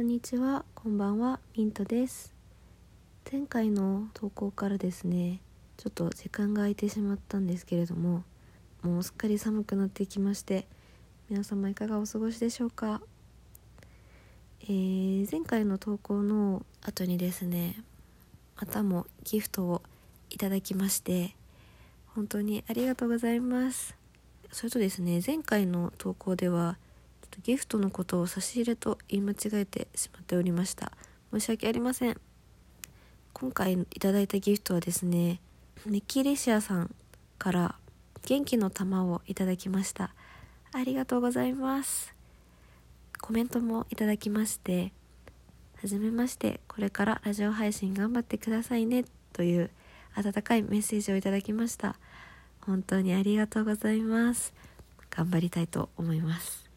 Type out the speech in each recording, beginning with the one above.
こんにちは、こんばんは、ミントです。前回の投稿からですね、ちょっと時間が空いてしまったんですけれども、もうすっかり寒くなってきまして、皆様いかがお過ごしでしょうか？えー前回の投稿の後にですね、またもギフトをいただきまして、本当にありがとうございます。それとですね、前回の投稿では、とギフトのことを差し入れと言い間違えてしまっておりました。申し訳ありません。今回いただいたギフトはですねネキレシアさんから元気の玉をいただきました。ありがとうございます。コメントもいただきましてはじめましてこれからラジオ配信頑張ってくださいねという温かいメッセージをいただきました。本当にありがとうございます。頑張りたいと思います。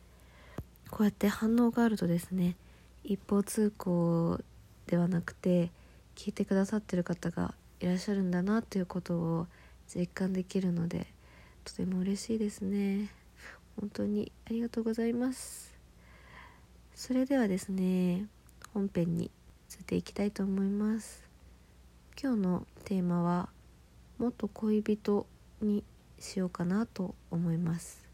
こうやって反応があるとですね一方通行ではなくて聞いてくださってる方がいらっしゃるんだなということを実感できるのでとても嬉しいですね。本当にありがとうございます。それではですね本編に移っていきたいと思います。今日のテーマは元恋人にしようかなと思います。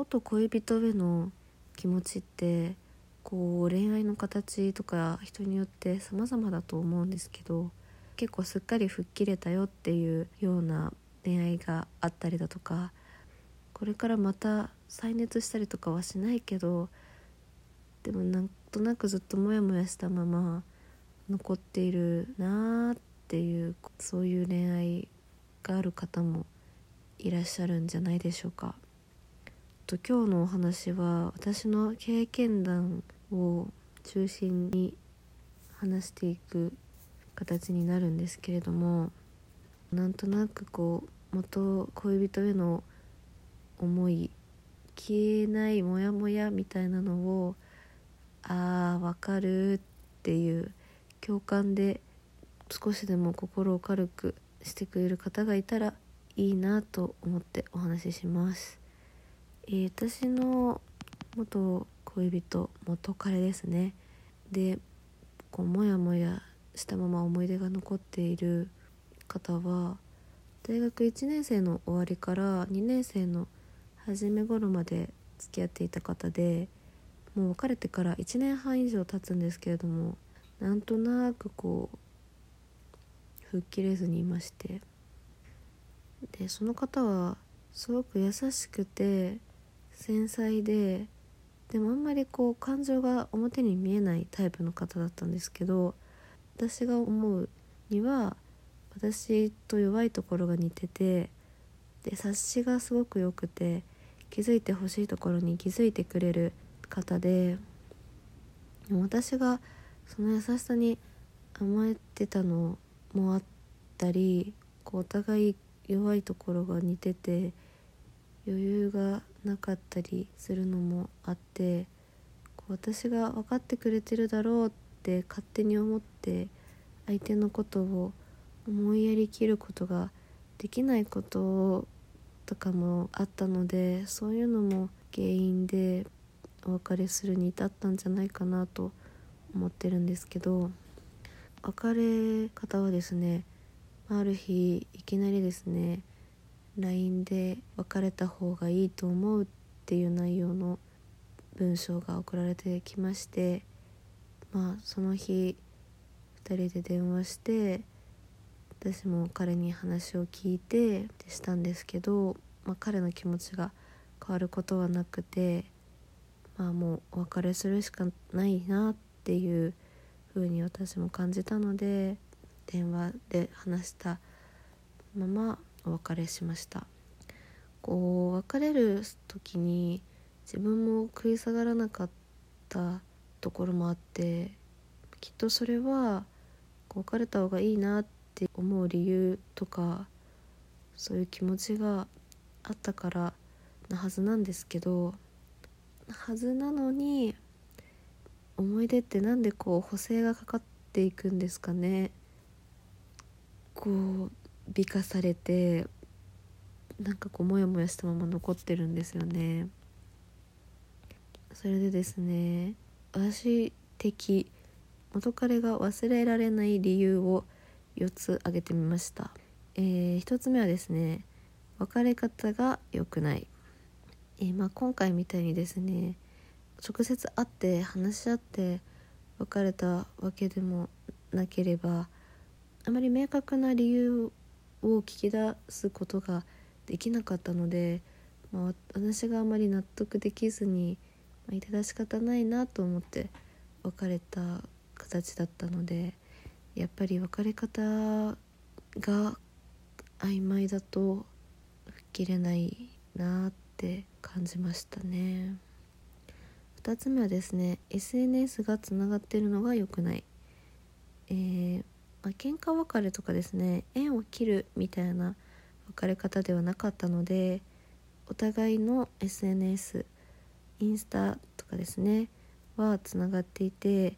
元恋人への気持ちってこう恋愛の形とか人によって様々だと思うんですけど結構すっかり吹っ切れたよっていうような恋愛があったりだとかこれからまた再熱したりとかはしないけどでもなんとなくずっとモヤモヤしたまま残っているなーっていうそういう恋愛がある方もいらっしゃるんじゃないでしょうか。と今日のお話は私の経験談を中心に話していく形になるんですけれどもなんとなくこう元恋人への思い消えないモヤモヤみたいなのをあーわかるっていう共感で少しでも心を軽くしてくれる方がいたらいいなと思ってお話しします。えー私の元恋人元彼ですね。でこうモヤモヤしたまま思い出が残っている方は大学1年生の終わりから2年生の初め頃まで付き合っていた方でもう別れてから1年半以上経つんですけれどもなんとなくこう吹っ切れずにいまして。でその方はすごく優しくて繊細ででもあんまりこう感情が表に見えないタイプの方だったんですけど私が思うには私と弱いところが似ててで察しがすごく良くて気づいてほしいところに気づいてくれる方ででも私がその優しさに甘えてたのもあったりこうお互い弱いところが似てて余裕がなかったりするのもあってこう私が分かってくれてるだろうって勝手に思って相手のことを思いやりきることができないこととかもあったのでそういうのも原因でお別れするに至ったんじゃないかなと思ってるんですけど別れ方はですねある日いきなりですね LINE で別れた方がいいと思うっていう内容の文章が送られてきましてまあその日2人で電話して私も彼に話を聞いてしたんですけど、まあ、彼の気持ちが変わることはなくてまあもうお別れするしかないなっていう風に私も感じたので電話で話したままお別れしました。こう別れる時に自分も食い下がらなかったところもあってきっとそれはこう別れた方がいいなって思う理由とかそういう気持ちがあったからなはずなんですけどはずなのに思い出ってなんでこう補正がかかっていくんですかね。こう美化されてなんかこうモヤモヤしたまま残ってるんですよね。それでですね私的元彼が忘れられない理由を4つ挙げてみました、えー、1つ目はですね別れ方が良くない、えー、まあ、今回みたいにですね直接会って話し合って別れたわけでもなければあまり明確な理由を聞き出すことができなかったので、まあ、私があまり納得できずに、まあ、致し方ないなと思って別れた形だったのでやっぱり別れ方が曖昧だと吹っ切れないなって感じましたね。2つ目はですね SNS がつながってるのが良くない。えーまあ、喧嘩別れとかですね縁を切るみたいな別れ方ではなかったのでお互いの SNS インスタとかですねはつながっていて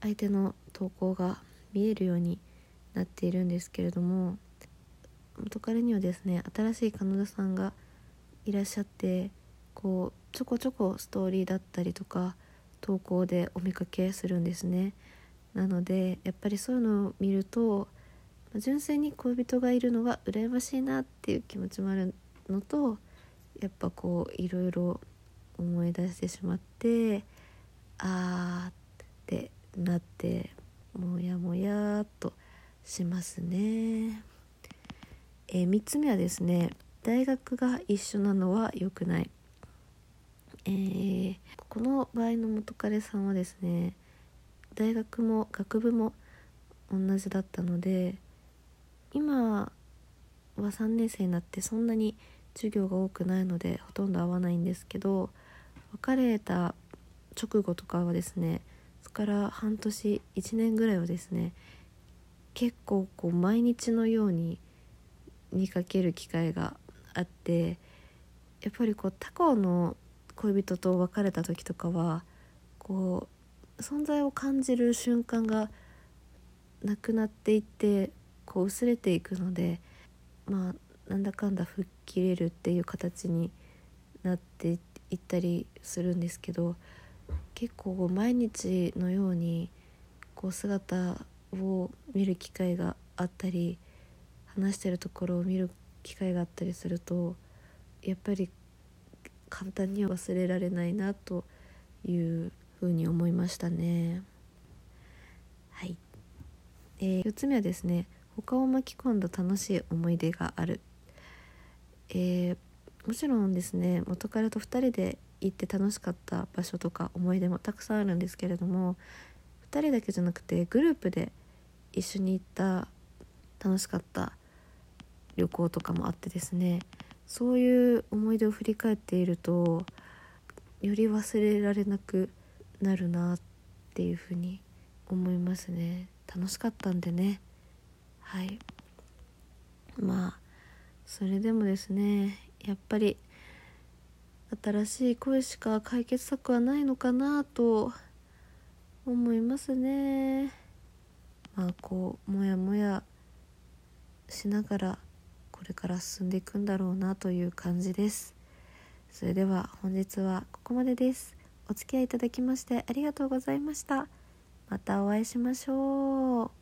相手の投稿が見えるようになっているんですけれども元彼にはですね新しい彼女さんがいらっしゃってこうちょこちょこストーリーだったりとか投稿でお見かけするんですね。なのでやっぱりそういうのを見ると純粋に恋人がいるのが羨ましいなっていう気持ちもあるのとやっぱこういろいろ思い出してしまってあーってなってもやもやっとしますね。えー、3つ目はですね大学が一緒なのは良くない。えー、この場合の元彼さんはですね大学も学部も同じだったので今は3年生になってそんなに授業が多くないのでほとんど会わないんですけど別れた直後とかはですねそこから半年1年ぐらいはですね結構こう毎日のように見かける機会があってやっぱりこう他校の恋人と別れた時とかはこう存在を感じる瞬間がなくなっていってこう薄れていくのでまあなんだかんだ吹っ切れるっていう形になっていったりするんですけど結構毎日のようにこう姿を見る機会があったり話してるところを見る機会があったりするとやっぱり簡単には忘れられないなというふうに思いましたね。はい、えー、4つ目はですね他を巻き込んだ楽しい思い出がある。えー、もちろんですね元彼と2人で行って楽しかった場所とか思い出もたくさんあるんですけれども2人だけじゃなくてグループで一緒に行った楽しかった旅行とかもあってですねそういう思い出を振り返っているとより忘れられなくなるなっていうふうに思いますね。楽しかったんでね。はい。まあそれでもですねやっぱり新しい恋しか解決策はないのかなと思いますね。まあこうもやもやしながらこれから進んでいくんだろうなという感じです。それでは本日はここまでです。お付き合いいただきましてありがとうございました。またお会いしましょう。